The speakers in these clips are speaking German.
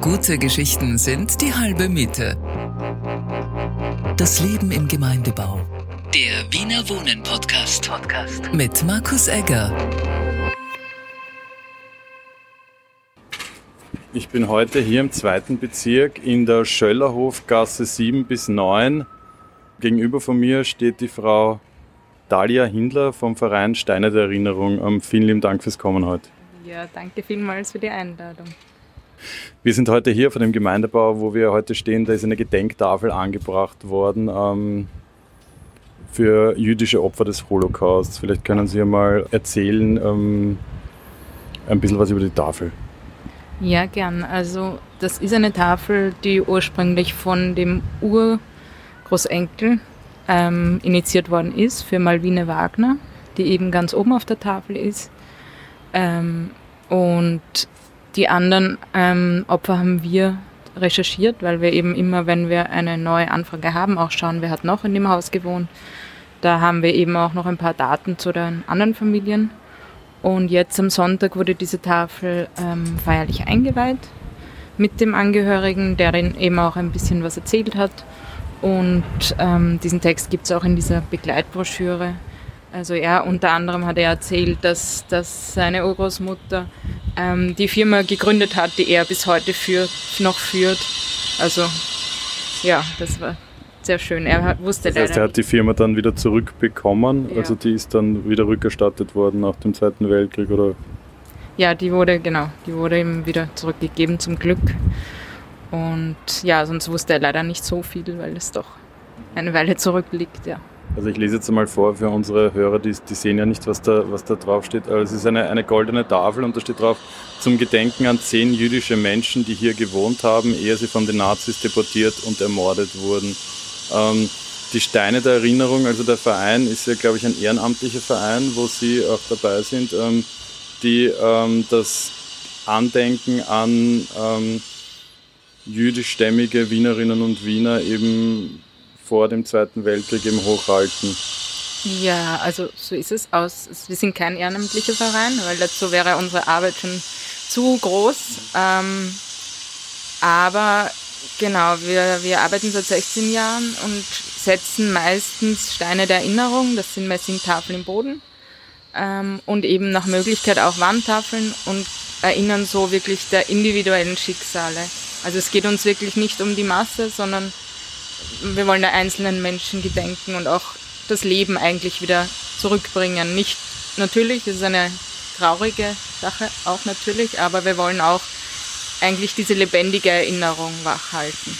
Gute Geschichten sind die halbe Miete. Das Leben im Gemeindebau. Der Wiener Wohnen Podcast. Podcast. Mit Markus Egger. Ich bin heute hier im zweiten Bezirk in der Schöllerhofgasse 7 bis 9. Gegenüber von mir steht die Frau Dalia Hindler vom Verein Steine der Erinnerung. Ähm, vielen lieben Dank fürs Kommen heute. Ja, danke vielmals für die Einladung. Wir sind heute hier vor dem Gemeindebau, wo wir heute stehen. Da ist eine Gedenktafel angebracht worden ähm, für jüdische Opfer des Holocausts. Vielleicht können Sie mal erzählen ähm, ein bisschen was über die Tafel. Ja, gern. Also das ist eine Tafel, die ursprünglich von dem Urgroßenkel ähm, initiiert worden ist für Malvine Wagner, die eben ganz oben auf der Tafel ist. Ähm, und die anderen ähm, Opfer haben wir recherchiert, weil wir eben immer, wenn wir eine neue Anfrage haben, auch schauen, wer hat noch in dem Haus gewohnt. Da haben wir eben auch noch ein paar Daten zu den anderen Familien. Und jetzt am Sonntag wurde diese Tafel ähm, feierlich eingeweiht mit dem Angehörigen, der eben auch ein bisschen was erzählt hat. Und ähm, diesen Text gibt es auch in dieser Begleitbroschüre. Also er unter anderem hat er erzählt, dass, dass seine Urgroßmutter ähm, die Firma gegründet hat, die er bis heute führt, noch führt. Also ja, das war sehr schön. Er wusste das heißt, er hat die Firma dann wieder zurückbekommen, ja. also die ist dann wieder rückerstattet worden nach dem Zweiten Weltkrieg, oder? Ja, die wurde, genau, die wurde ihm wieder zurückgegeben zum Glück. Und ja, sonst wusste er leider nicht so viel, weil es doch eine Weile zurückliegt, ja. Also ich lese jetzt einmal vor für unsere Hörer, die, die sehen ja nicht, was da, was da drauf steht. Also es ist eine, eine goldene Tafel und da steht drauf, zum Gedenken an zehn jüdische Menschen, die hier gewohnt haben, ehe sie von den Nazis deportiert und ermordet wurden. Ähm, die Steine der Erinnerung, also der Verein ist ja, glaube ich, ein ehrenamtlicher Verein, wo Sie auch dabei sind, ähm, die ähm, das Andenken an ähm, jüdischstämmige Wienerinnen und Wiener eben vor dem Zweiten Weltkrieg eben hochhalten. Ja, also so ist es aus. Wir sind kein ehrenamtlicher Verein, weil dazu wäre unsere Arbeit schon zu groß. Ähm, aber Genau, wir, wir arbeiten seit 16 Jahren und setzen meistens Steine der Erinnerung, das sind Messingtafeln im Boden ähm, und eben nach Möglichkeit auch Wandtafeln und erinnern so wirklich der individuellen Schicksale. Also es geht uns wirklich nicht um die Masse, sondern wir wollen der einzelnen Menschen gedenken und auch das Leben eigentlich wieder zurückbringen. Nicht natürlich, es ist eine traurige Sache auch natürlich, aber wir wollen auch eigentlich diese lebendige Erinnerung wachhalten.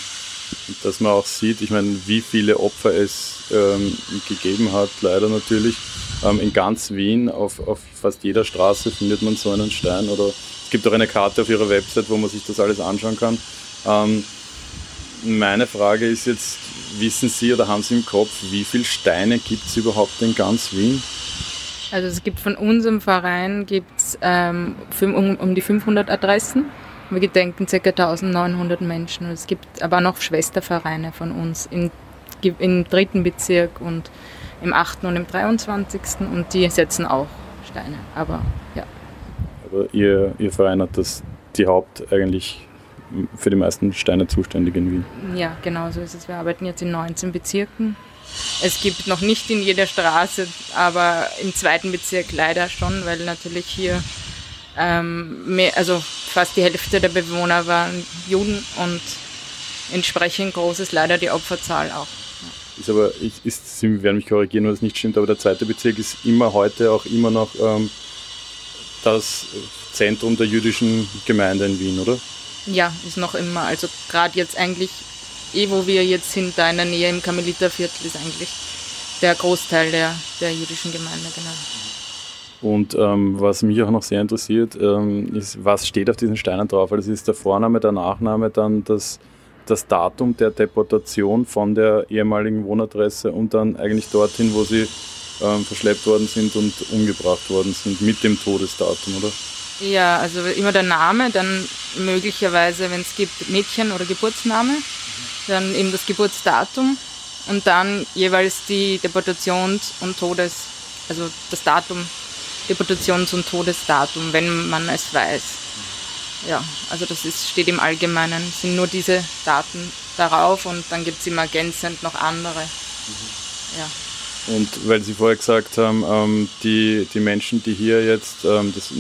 Dass man auch sieht, ich meine, wie viele Opfer es ähm, gegeben hat, leider natürlich. Ähm, in ganz Wien, auf, auf fast jeder Straße findet man so einen Stein oder es gibt auch eine Karte auf ihrer Website, wo man sich das alles anschauen kann. Ähm, meine Frage ist jetzt, wissen Sie oder haben Sie im Kopf, wie viele Steine gibt es überhaupt in ganz Wien? Also es gibt von unserem Verein gibt's, ähm, um, um die 500 Adressen wir gedenken ca. 1900 Menschen. Es gibt aber noch Schwestervereine von uns in, im dritten Bezirk und im 8. und im 23. und die setzen auch Steine. Aber ja. Aber ihr, ihr Verein hat das die Haupt eigentlich für die meisten Steine zuständig in Wien. Ja, genau so ist es. Wir arbeiten jetzt in 19 Bezirken. Es gibt noch nicht in jeder Straße, aber im zweiten Bezirk leider schon, weil natürlich hier ähm, mehr, also fast die Hälfte der Bewohner waren Juden und entsprechend groß ist leider die Opferzahl auch. Ist aber, ist, Sie werden mich korrigieren, wenn das nicht stimmt, aber der zweite Bezirk ist immer heute auch immer noch ähm, das Zentrum der jüdischen Gemeinde in Wien, oder? Ja, ist noch immer. Also gerade jetzt eigentlich, eh wo wir jetzt sind, da in der Nähe im Karmeliterviertel, ist eigentlich der Großteil der, der jüdischen Gemeinde, genau. Und ähm, was mich auch noch sehr interessiert, ähm, ist, was steht auf diesen Steinen drauf? Also ist der Vorname, der Nachname, dann das, das Datum der Deportation von der ehemaligen Wohnadresse und dann eigentlich dorthin, wo sie ähm, verschleppt worden sind und umgebracht worden sind, mit dem Todesdatum, oder? Ja, also immer der Name, dann möglicherweise, wenn es gibt, Mädchen- oder Geburtsname, dann eben das Geburtsdatum und dann jeweils die Deportations- und Todes-, also das Datum Deportations- und Todesdatum, wenn man es weiß. ja, also das ist, steht im Allgemeinen, sind nur diese Daten darauf und dann gibt es immer ergänzend noch andere. Mhm. Ja. Und weil Sie vorher gesagt haben, ähm, die, die Menschen, die hier jetzt, ähm, das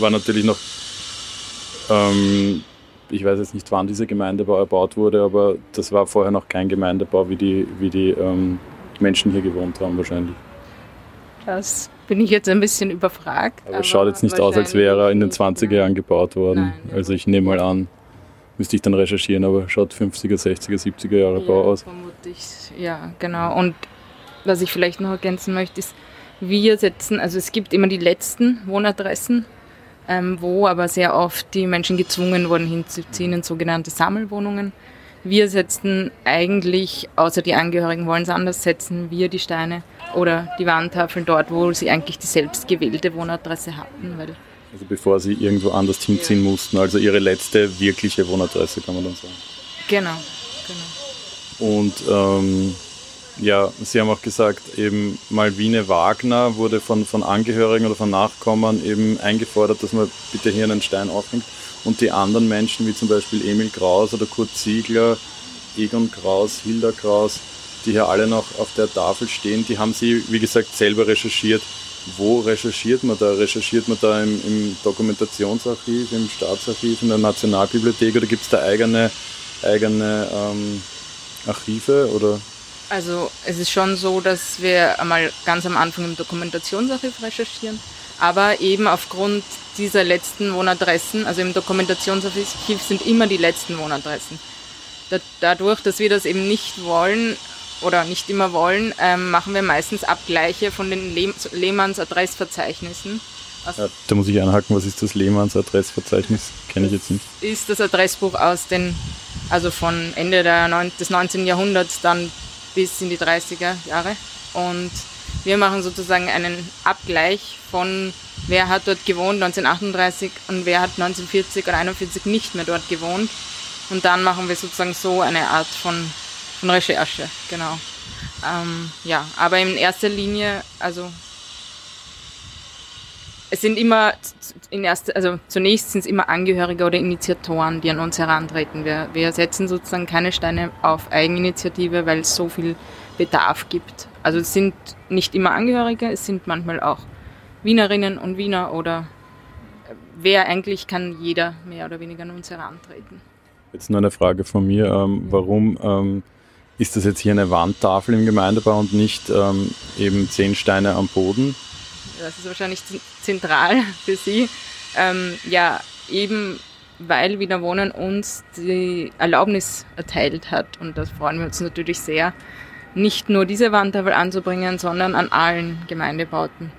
war natürlich noch, ähm, ich weiß jetzt nicht, wann dieser Gemeindebau erbaut wurde, aber das war vorher noch kein Gemeindebau, wie die, wie die ähm, Menschen hier gewohnt haben wahrscheinlich. Das bin ich jetzt ein bisschen überfragt. Aber es schaut jetzt nicht aus, als wäre er in den 20er Jahren gebaut worden. Nein, also ich nehme mal an, müsste ich dann recherchieren, aber schaut 50er, 60er, 70er Jahre ja, Bau aus. Vermutlich, ja, genau. Und was ich vielleicht noch ergänzen möchte, ist, wir setzen, also es gibt immer die letzten Wohnadressen, ähm, wo aber sehr oft die Menschen gezwungen wurden hinzuziehen in sogenannte Sammelwohnungen. Wir setzen eigentlich, außer die Angehörigen wollen es anders, setzen wir die Steine oder die Wandtafeln dort, wo sie eigentlich die selbstgewählte Wohnadresse hatten. Weil also bevor sie irgendwo anders hinziehen ja. mussten, also ihre letzte wirkliche Wohnadresse, kann man dann sagen. Genau, genau. Und ähm, ja, Sie haben auch gesagt, eben Malvine Wagner wurde von, von Angehörigen oder von Nachkommen eben eingefordert, dass man bitte hier einen Stein aufhängt. Und die anderen Menschen, wie zum Beispiel Emil Kraus oder Kurt Ziegler, Egon Kraus, Hilda Kraus, die hier alle noch auf der Tafel stehen, die haben Sie, wie gesagt, selber recherchiert. Wo recherchiert man da? Recherchiert man da im, im Dokumentationsarchiv, im Staatsarchiv, in der Nationalbibliothek oder gibt es da eigene, eigene ähm, Archive? Oder? Also es ist schon so, dass wir einmal ganz am Anfang im Dokumentationsarchiv recherchieren, aber eben aufgrund dieser letzten Wohnadressen, also im Dokumentationsarchiv sind immer die letzten Wohnadressen. Dadurch, dass wir das eben nicht wollen oder nicht immer wollen, ähm, machen wir meistens Abgleiche von den Lehmanns Adressverzeichnissen. Also ja, da muss ich einhaken, was ist das Lehmanns Adressverzeichnis? Kenne ich jetzt nicht. Ist das Adressbuch aus den, also von Ende der, des 19. Jahrhunderts dann bis in die 30er Jahre. Und wir machen sozusagen einen Abgleich von wer hat dort gewohnt 1938 und wer hat 1940 oder 1941 nicht mehr dort gewohnt. Und dann machen wir sozusagen so eine Art von, von Recherche, genau. Ähm, ja, aber in erster Linie, also es sind immer, in erster, also zunächst sind es immer Angehörige oder Initiatoren, die an uns herantreten. Wir, wir setzen sozusagen keine Steine auf Eigeninitiative, weil es so viel Bedarf gibt. Also es sind nicht immer Angehörige, es sind manchmal auch Wienerinnen und Wiener oder wer eigentlich kann jeder mehr oder weniger an uns herantreten. Jetzt nur eine Frage von mir. Ähm, warum ähm, ist das jetzt hier eine Wandtafel im Gemeindebau und nicht ähm, eben zehn Steine am Boden? Das ist wahrscheinlich zentral für Sie. Ähm, ja, eben weil Wiener Wohnen uns die Erlaubnis erteilt hat und das freuen wir uns natürlich sehr, nicht nur diese Wandtafel anzubringen, sondern an allen Gemeindebauten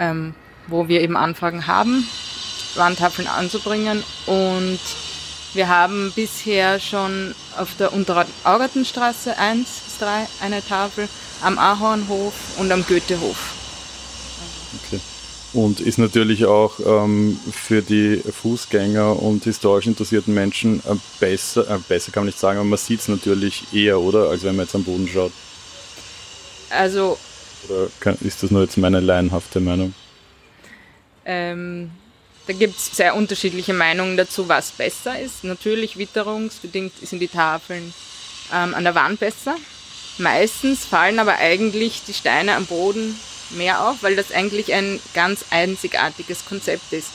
ähm, wo wir eben Anfragen haben, Wandtafeln anzubringen. Und wir haben bisher schon auf der Unteraugartenstraße 1 bis 3 eine Tafel, am Ahornhof und am Goethehof. Okay. Und ist natürlich auch ähm, für die Fußgänger und historisch interessierten Menschen äh, besser, äh, besser kann man nicht sagen, aber man sieht es natürlich eher, oder? Als wenn man jetzt am Boden schaut. Also oder kann, ist das nur jetzt meine laienhafte Meinung? Ähm, da gibt es sehr unterschiedliche Meinungen dazu, was besser ist. Natürlich witterungsbedingt sind die Tafeln ähm, an der Wand besser. Meistens fallen aber eigentlich die Steine am Boden mehr auf, weil das eigentlich ein ganz einzigartiges Konzept ist.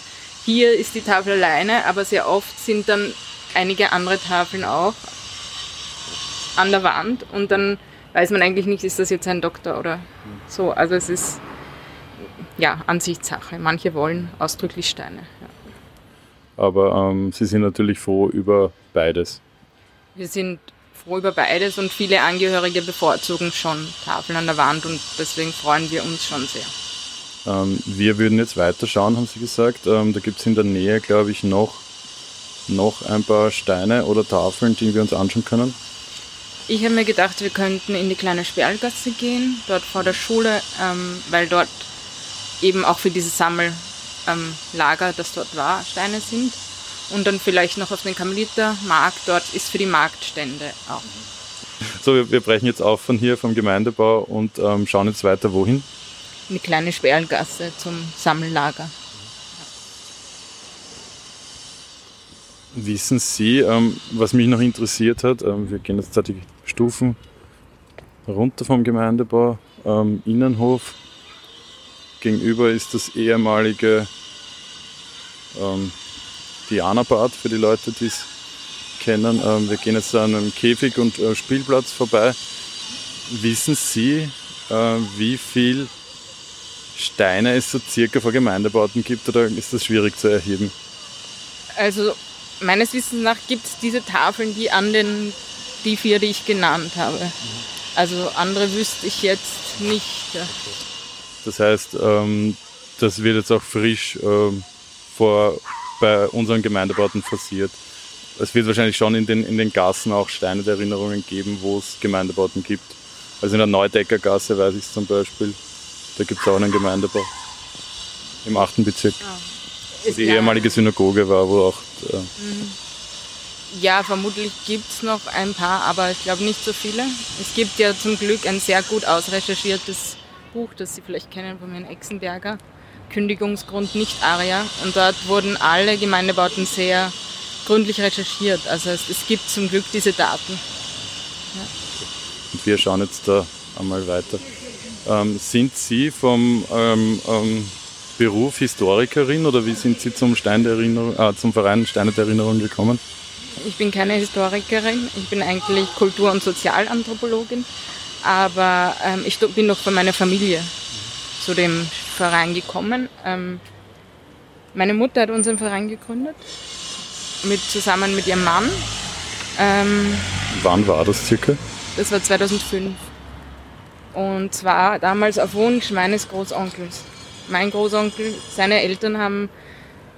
Hier ist die Tafel alleine, aber sehr oft sind dann einige andere Tafeln auch an der Wand und dann weiß man eigentlich nicht, ist das jetzt ein Doktor oder so. Also es ist ja Ansichtssache. Manche wollen ausdrücklich Steine. Ja. Aber ähm, Sie sind natürlich froh über beides. Wir sind froh über beides und viele Angehörige bevorzugen schon Tafeln an der Wand und deswegen freuen wir uns schon sehr. Ähm, wir würden jetzt weiterschauen, haben Sie gesagt. Ähm, da gibt es in der Nähe, glaube ich, noch, noch ein paar Steine oder Tafeln, die wir uns anschauen können. Ich habe mir gedacht, wir könnten in die kleine Sperlgasse gehen, dort vor der Schule, ähm, weil dort eben auch für dieses Sammellager, das dort war, Steine sind. Und dann vielleicht noch auf den Karmelitermarkt, dort ist für die Marktstände auch. So, wir, wir brechen jetzt auf von hier vom Gemeindebau und ähm, schauen jetzt weiter wohin? In die kleine Sperlgasse zum Sammellager. Wissen Sie, ähm, was mich noch interessiert hat, ähm, wir gehen jetzt da die Stufen runter vom Gemeindebau, ähm, Innenhof. Gegenüber ist das ehemalige ähm, Diana-Bad für die Leute, die es kennen. Ähm, wir gehen jetzt an einem Käfig und äh, Spielplatz vorbei. Wissen Sie, äh, wie viel Steine es so circa vor Gemeindebauten gibt oder ist das schwierig zu erheben? Also meines Wissens nach gibt es diese Tafeln, die an den, die vier, die ich genannt habe. Also andere wüsste ich jetzt nicht. Das heißt, ähm, das wird jetzt auch frisch ähm, vor, bei unseren Gemeindebauten forciert. Es wird wahrscheinlich schon in den, in den Gassen auch Steine der Erinnerungen geben, wo es Gemeindebauten gibt. Also in der Neudeckergasse weiß ich es zum Beispiel. Da gibt es auch einen Gemeindebau. Im 8. Bezirk. Oh. Die ehemalige Synagoge war, wo auch. Äh, mhm. Ja, vermutlich gibt es noch ein paar, aber ich glaube nicht so viele. Es gibt ja zum Glück ein sehr gut ausrecherchiertes Buch, das Sie vielleicht kennen von Herrn Exenberger, Kündigungsgrund nicht Aria. Und dort wurden alle Gemeindebauten sehr gründlich recherchiert. Also es, es gibt zum Glück diese Daten. Ja. Und wir schauen jetzt da einmal weiter. Ähm, sind Sie vom ähm, ähm, Beruf Historikerin oder wie sind Sie zum, Stein der Erinnerung, äh, zum Verein Steine der Erinnerung gekommen? Ich bin keine Historikerin, ich bin eigentlich Kultur- und Sozialanthropologin, aber ähm, ich bin noch von meiner Familie zu dem Verein gekommen. Ähm, meine Mutter hat unseren Verein gegründet, mit, zusammen mit ihrem Mann. Ähm, Wann war das circa? Das war 2005. Und zwar damals auf Wunsch meines Großonkels. Mein Großonkel, seine Eltern haben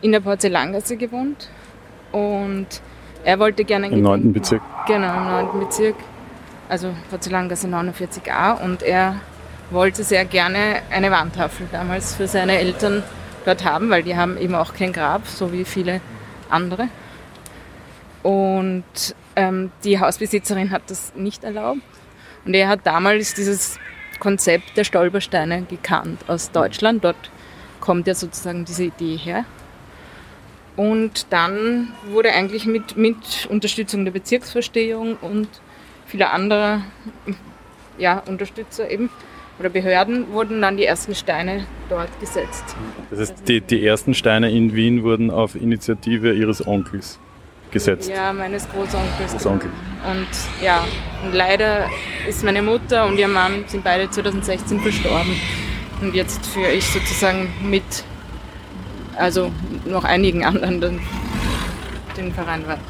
in der Porzellangasse gewohnt und er wollte gerne... Im 9. Bezirk? Genau, im 9. Bezirk. Also Porzellangasse 49a und er wollte sehr gerne eine Wandtafel damals für seine Eltern dort haben, weil die haben eben auch kein Grab, so wie viele andere. Und ähm, die Hausbesitzerin hat das nicht erlaubt. Und er hat damals dieses Konzept der Stolpersteine gekannt aus Deutschland. Dort kommt ja sozusagen diese Idee her. Und dann wurde eigentlich mit, mit Unterstützung der Bezirksverstehung und vieler anderer ja, Unterstützer eben oder Behörden wurden dann die ersten Steine dort gesetzt. Das heißt, die, die ersten Steine in Wien wurden auf Initiative Ihres Onkels gesetzt? Ja, meines Großonkels. Großonkel. Und ja, und leider ist meine Mutter und ihr Mann sind beide 2016 verstorben. Und jetzt führe ich sozusagen mit, also noch einigen anderen den, den Verein weiter.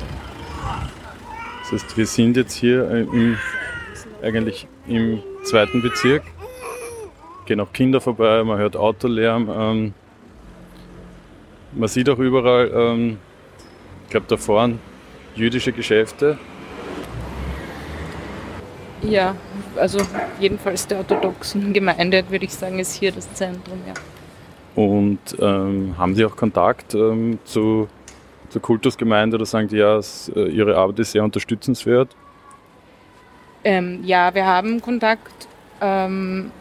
Das heißt, wir sind jetzt hier im, eigentlich im zweiten Bezirk. Gehen auch Kinder vorbei, man hört Autolärm. Ähm, man sieht auch überall ähm, ich glaube, da vorne jüdische Geschäfte. Ja, also jedenfalls der orthodoxen Gemeinde, würde ich sagen, ist hier das Zentrum, ja. Und ähm, haben Sie auch Kontakt ähm, zu, zur Kultusgemeinde oder sagen die, ja, äh, Ihre Arbeit ist sehr unterstützenswert? Ähm, ja, wir haben Kontakt, ähm,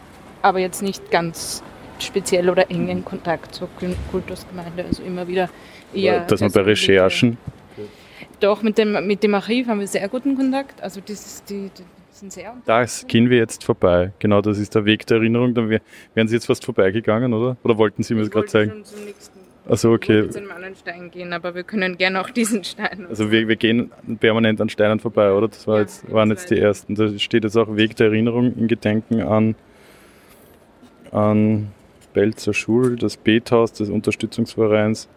aber jetzt nicht ganz speziell oder engen Kontakt zur Kultusgemeinde. Also immer wieder eher. Dass man bei Recherchen. Doch, mit dem, mit dem Archiv haben wir sehr guten Kontakt. Also das, die, die sind sehr Das gehen wir jetzt vorbei. Genau, das ist der Weg der Erinnerung. Dann wären Sie jetzt fast vorbeigegangen, oder? Oder wollten Sie mir das gerade zeigen? Also okay. Ich zu einem anderen Stein gehen, aber wir können gerne auch diesen Stein. Also wir, wir gehen permanent an Steinen vorbei, oder? Das war ja, jetzt, waren jetzt die ersten. Da steht jetzt auch Weg der Erinnerung in Gedenken an, an Belzer Schul, das Bethaus des Unterstützungsvereins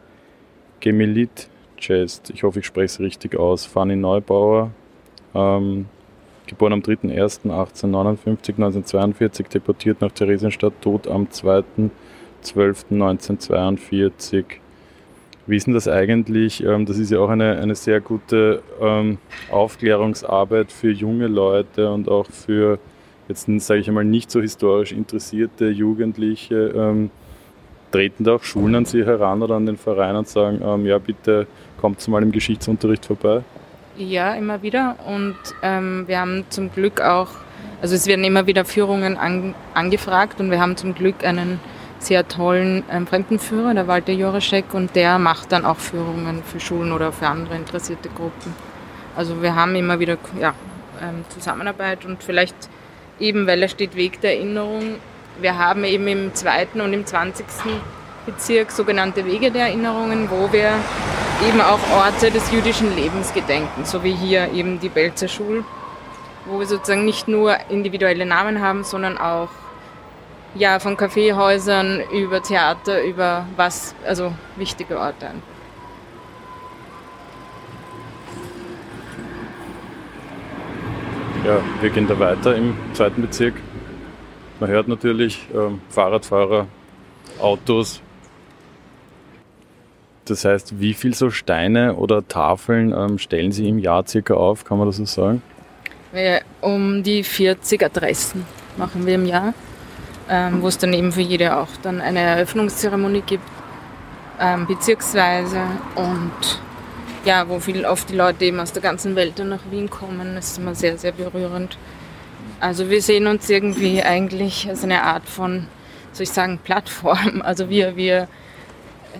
Gemelit Chest. Ich hoffe, ich spreche es richtig aus. Fanny Neubauer, ähm, geboren am 3.1.1859, 1942, deportiert nach Theresienstadt, tot am 2.12.1942. Wie ist denn das eigentlich? Ähm, das ist ja auch eine, eine sehr gute ähm, Aufklärungsarbeit für junge Leute und auch für jetzt, sage ich einmal, nicht so historisch interessierte Jugendliche. Ähm, treten da auch Schulen an Sie heran oder an den Verein und sagen, ähm, ja bitte kommt mal im Geschichtsunterricht vorbei? Ja, immer wieder. Und ähm, wir haben zum Glück auch, also es werden immer wieder Führungen an, angefragt und wir haben zum Glück einen sehr tollen ähm, Fremdenführer, der Walter Joraschek, und der macht dann auch Führungen für Schulen oder für andere interessierte Gruppen. Also wir haben immer wieder ja, ähm, Zusammenarbeit und vielleicht eben, weil er steht Weg der Erinnerung, wir haben eben im zweiten und im 20. Bezirk sogenannte Wege der Erinnerungen, wo wir eben auch Orte des jüdischen Lebens gedenken, so wie hier eben die Belzer Schule, wo wir sozusagen nicht nur individuelle Namen haben, sondern auch ja, von Kaffeehäusern über Theater, über was, also wichtige Orte. Ja, wir gehen da weiter im zweiten Bezirk. Man hört natürlich ähm, Fahrradfahrer, Autos, das heißt, wie viel so Steine oder Tafeln ähm, stellen Sie im Jahr circa auf, kann man das so sagen? Wir, um die 40 Adressen machen wir im Jahr, ähm, wo es dann eben für jede auch dann eine Eröffnungszeremonie gibt, ähm, bezirksweise und ja, wo viel oft die Leute eben aus der ganzen Welt dann nach Wien kommen, ist immer sehr, sehr berührend. Also wir sehen uns irgendwie eigentlich als eine Art von, soll ich sagen, Plattform. Also wir, wir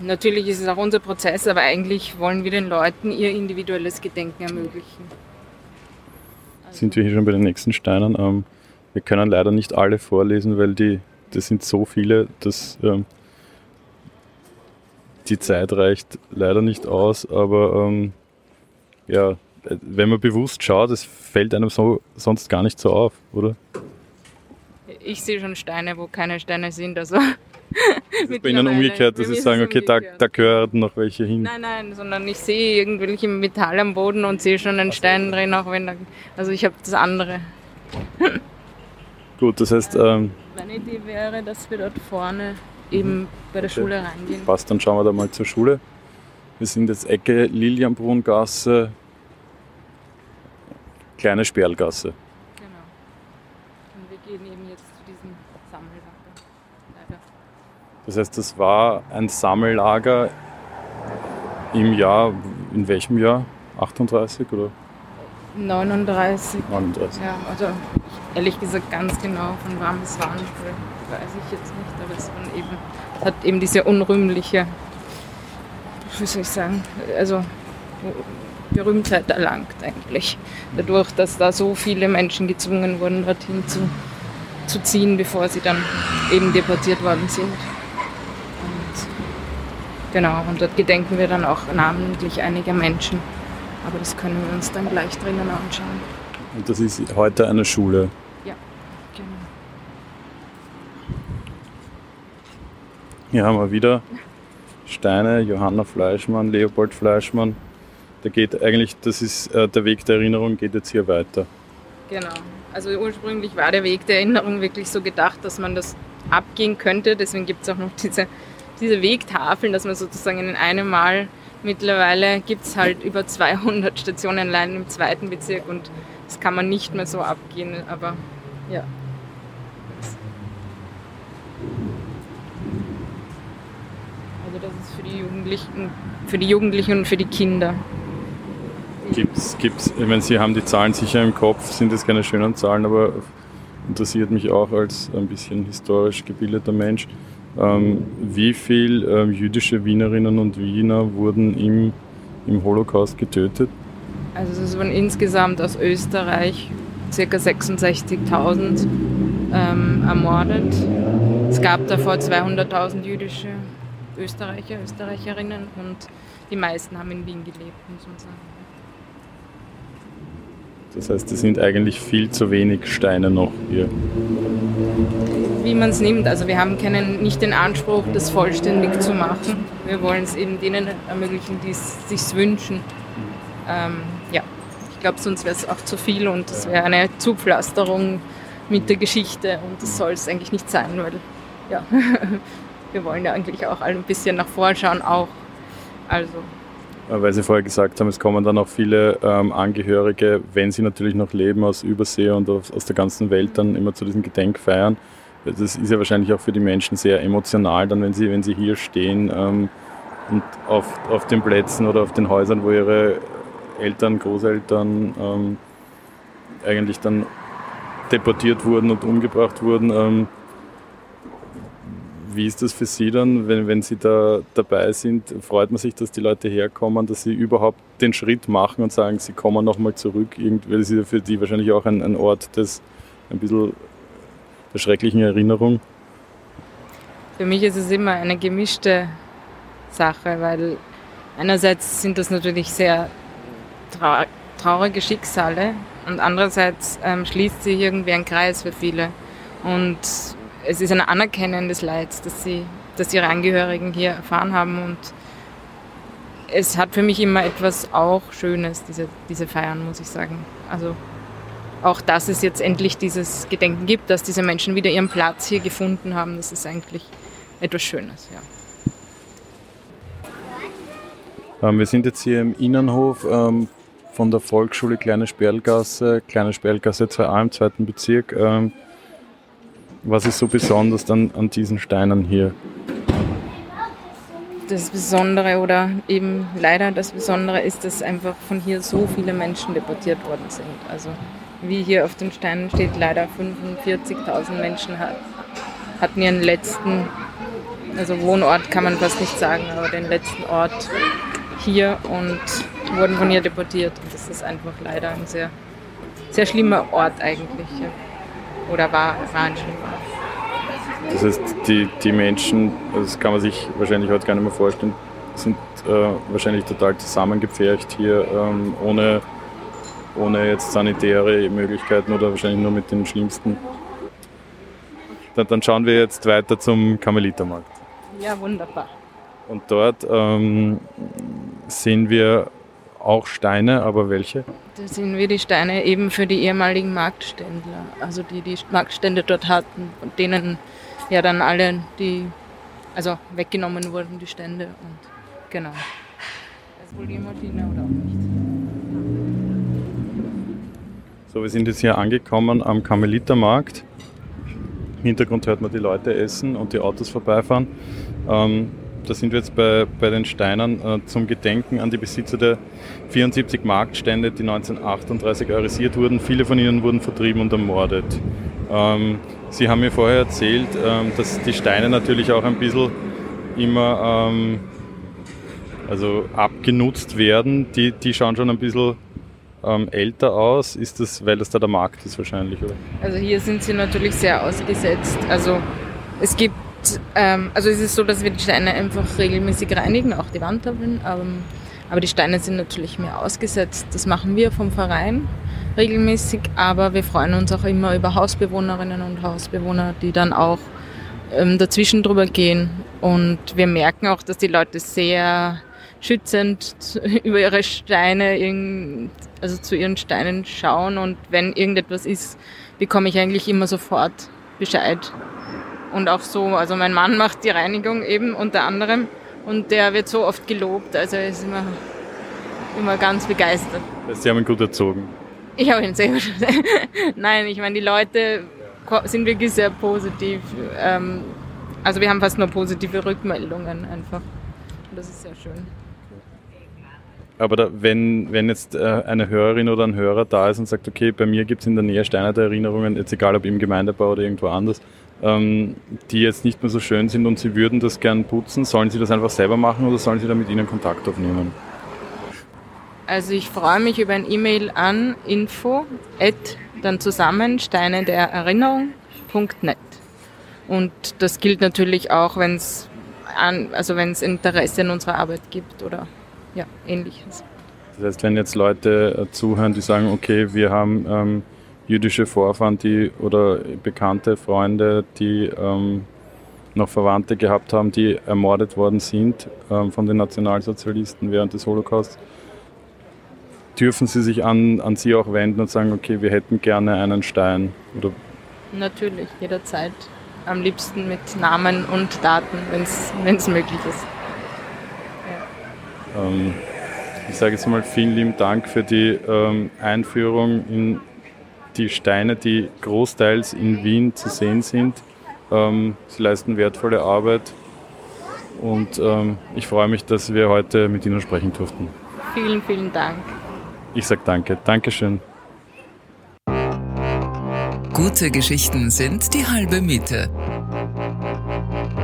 Natürlich ist es auch unser Prozess, aber eigentlich wollen wir den Leuten ihr individuelles Gedenken ermöglichen. Also sind wir hier schon bei den nächsten Steinen? Ähm, wir können leider nicht alle vorlesen, weil die, das sind so viele, dass ähm, die Zeit reicht leider nicht aus. Aber ähm, ja, wenn man bewusst schaut, es fällt einem so, sonst gar nicht so auf, oder? Ich sehe schon Steine, wo keine Steine sind. Also das ist bei Ihnen umgekehrt, dass Sie sagen, okay, da, da gehören noch welche hin. Nein, nein, sondern ich sehe irgendwelche Metall am Boden und sehe schon einen Stein drin, auch wenn da, also ich habe das andere. Gut, das heißt... Ähm, Meine Idee wäre, dass wir dort vorne eben bei der okay. Schule reingehen. Passt, dann schauen wir da mal zur Schule. Wir sind jetzt Ecke Lilienbrunngasse, kleine Sperlgasse. Das heißt, das war ein Sammellager im Jahr, in welchem Jahr? 38 oder? 39. 39. Ja, also ehrlich gesagt ganz genau von wann es war, weiß ich jetzt nicht, aber es waren eben, hat eben diese unrühmliche, wie soll ich sagen, also Berühmtheit erlangt eigentlich. Dadurch, dass da so viele Menschen gezwungen wurden, dorthin zu, zu ziehen, bevor sie dann eben deportiert worden sind. Genau, und dort gedenken wir dann auch namentlich einiger Menschen. Aber das können wir uns dann gleich drinnen anschauen. Und das ist heute eine Schule? Ja, genau. Hier haben wir wieder Steine, Johanna Fleischmann, Leopold Fleischmann. Da geht eigentlich, das ist äh, der Weg der Erinnerung, geht jetzt hier weiter. Genau. Also ursprünglich war der Weg der Erinnerung wirklich so gedacht, dass man das abgehen könnte. Deswegen gibt es auch noch diese diese Wegtafeln, dass man sozusagen in einem Mal mittlerweile gibt es halt über 200 Stationen allein im zweiten Bezirk und das kann man nicht mehr so abgehen, aber ja. Also das ist für die Jugendlichen, für die Jugendlichen und für die Kinder. Gibt's, gibt's, ich meine, Sie haben die Zahlen sicher im Kopf, sind das keine schönen Zahlen, aber interessiert mich auch als ein bisschen historisch gebildeter Mensch. Ähm, wie viele ähm, jüdische Wienerinnen und Wiener wurden im, im Holocaust getötet? Also es waren insgesamt aus Österreich ca. 66.000 ähm, ermordet. Es gab davor 200.000 jüdische Österreicher, Österreicherinnen und die meisten haben in Wien gelebt, muss man sagen. Das heißt, es sind eigentlich viel zu wenig Steine noch hier. Wie man es nimmt. Also wir haben keinen, nicht den Anspruch, das vollständig zu machen. Wir wollen es eben denen ermöglichen, die es sich wünschen. Ähm, ja, ich glaube, sonst wäre es auch zu viel und es wäre eine Zupflasterung mit der Geschichte und das soll es eigentlich nicht sein, weil ja, wir wollen ja eigentlich auch ein bisschen nach vorschauen auch. Also weil Sie vorher gesagt haben, es kommen dann auch viele ähm, Angehörige, wenn sie natürlich noch leben, aus Übersee und aus, aus, der ganzen Welt dann immer zu diesen Gedenkfeiern. Das ist ja wahrscheinlich auch für die Menschen sehr emotional, dann wenn sie, wenn sie hier stehen ähm, und auf, auf den Plätzen oder auf den Häusern, wo ihre Eltern, Großeltern ähm, eigentlich dann deportiert wurden und umgebracht wurden. Wie ist das für Sie dann, wenn, wenn Sie da dabei sind? Freut man sich, dass die Leute herkommen, dass sie überhaupt den Schritt machen und sagen, sie kommen nochmal zurück? Irgendwie, das ist ja für die wahrscheinlich auch ein, ein Ort des ein bisschen der schrecklichen Erinnerung. Für mich ist es immer eine gemischte Sache, weil einerseits sind das natürlich sehr trau traurige Schicksale und andererseits ähm, schließt sich irgendwie ein Kreis für viele. Und es ist ein Anerkennen des Leids, dass sie, dass ihre Angehörigen hier erfahren haben und es hat für mich immer etwas auch Schönes, diese, diese Feiern, muss ich sagen. Also auch, dass es jetzt endlich dieses Gedenken gibt, dass diese Menschen wieder ihren Platz hier gefunden haben, das ist eigentlich etwas Schönes, ja. Ähm, wir sind jetzt hier im Innenhof ähm, von der Volksschule Kleine Sperlgasse, Kleine Sperlgasse 2a im zweiten Bezirk. Was ist so besonders an, an diesen Steinen hier? Das Besondere oder eben leider das Besondere ist, dass einfach von hier so viele Menschen deportiert worden sind. Also wie hier auf den Steinen steht, leider 45.000 Menschen hat, hatten ihren letzten, also Wohnort kann man fast nicht sagen, aber den letzten Ort hier und wurden von hier deportiert. Und das ist einfach leider ein sehr, sehr schlimmer Ort eigentlich. Ja. Oder war, war ein schlimmer Ort. Das heißt, die, die Menschen, das kann man sich wahrscheinlich heute gar nicht mehr vorstellen, sind äh, wahrscheinlich total zusammengepfercht hier, ähm, ohne, ohne jetzt sanitäre Möglichkeiten oder wahrscheinlich nur mit den schlimmsten. Dann, dann schauen wir jetzt weiter zum Karmelitermarkt. Ja, wunderbar. Und dort ähm, sehen wir auch Steine, aber welche? Da sehen wir die Steine eben für die ehemaligen Marktständler, also die die Marktstände dort hatten, und denen ja dann alle die, also weggenommen wurden, die Stände und genau. Das ist wohl die Maschine oder auch nicht. So, wir sind jetzt hier angekommen am Karmelitermarkt. Im Hintergrund hört man die Leute essen und die Autos vorbeifahren. Ähm, da sind wir jetzt bei, bei den Steinen äh, zum Gedenken an die Besitzer der 74 Marktstände, die 1938 arisiert wurden. Viele von ihnen wurden vertrieben und ermordet. Ähm, Sie haben mir vorher erzählt, ähm, dass die Steine natürlich auch ein bisschen immer ähm, also abgenutzt werden. Die, die schauen schon ein bisschen ähm, älter aus. Ist das, weil das da der Markt ist wahrscheinlich? Oder? Also hier sind sie natürlich sehr ausgesetzt. Also es gibt ähm, also es ist so, dass wir die Steine einfach regelmäßig reinigen, auch die Wandtafeln. Ähm, aber die Steine sind natürlich mehr ausgesetzt. Das machen wir vom Verein regelmäßig, aber wir freuen uns auch immer über Hausbewohnerinnen und Hausbewohner, die dann auch ähm, dazwischen drüber gehen. Und wir merken auch, dass die Leute sehr schützend über ihre Steine, also zu ihren Steinen schauen. Und wenn irgendetwas ist, bekomme ich eigentlich immer sofort Bescheid und auch so, also mein Mann macht die Reinigung eben unter anderem und der wird so oft gelobt, also er ist immer, immer ganz begeistert. Sie haben ihn gut erzogen. Ich habe ihn sehr gut Nein, ich meine, die Leute sind wirklich sehr positiv. Ähm, also wir haben fast nur positive Rückmeldungen einfach. Und das ist sehr schön. Aber da, wenn, wenn jetzt äh, eine Hörerin oder ein Hörer da ist und sagt, okay, bei mir gibt es in der Nähe Steine der Erinnerungen, jetzt egal ob im Gemeindebau oder irgendwo anders, ähm, die jetzt nicht mehr so schön sind und Sie würden das gern putzen, sollen Sie das einfach selber machen oder sollen Sie da mit Ihnen Kontakt aufnehmen? Also ich freue mich über ein E-Mail an info at dann zusammen Steine der Erinnerung.net. Und das gilt natürlich auch, wenn es also wenn es Interesse in unserer Arbeit gibt oder ja, ähnliches. Das heißt, wenn jetzt Leute äh, zuhören, die sagen, okay, wir haben ähm, jüdische Vorfahren die, oder bekannte Freunde, die ähm, noch Verwandte gehabt haben, die ermordet worden sind ähm, von den Nationalsozialisten während des Holocaust, dürfen sie sich an, an sie auch wenden und sagen, okay, wir hätten gerne einen Stein? Oder? Natürlich, jederzeit. Am liebsten mit Namen und Daten, wenn es möglich ist. Ja. Ähm, ich sage jetzt mal vielen lieben Dank für die ähm, Einführung in die Steine, die großteils in Wien zu sehen sind. Ähm, sie leisten wertvolle Arbeit und ähm, ich freue mich, dass wir heute mit Ihnen sprechen durften. Vielen, vielen Dank. Ich sage danke. Dankeschön. Gute Geschichten sind die halbe Miete.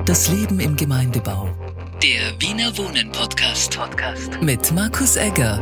Das Leben im Gemeindebau. Der Wiener Wohnen Podcast. Podcast. Mit Markus Egger.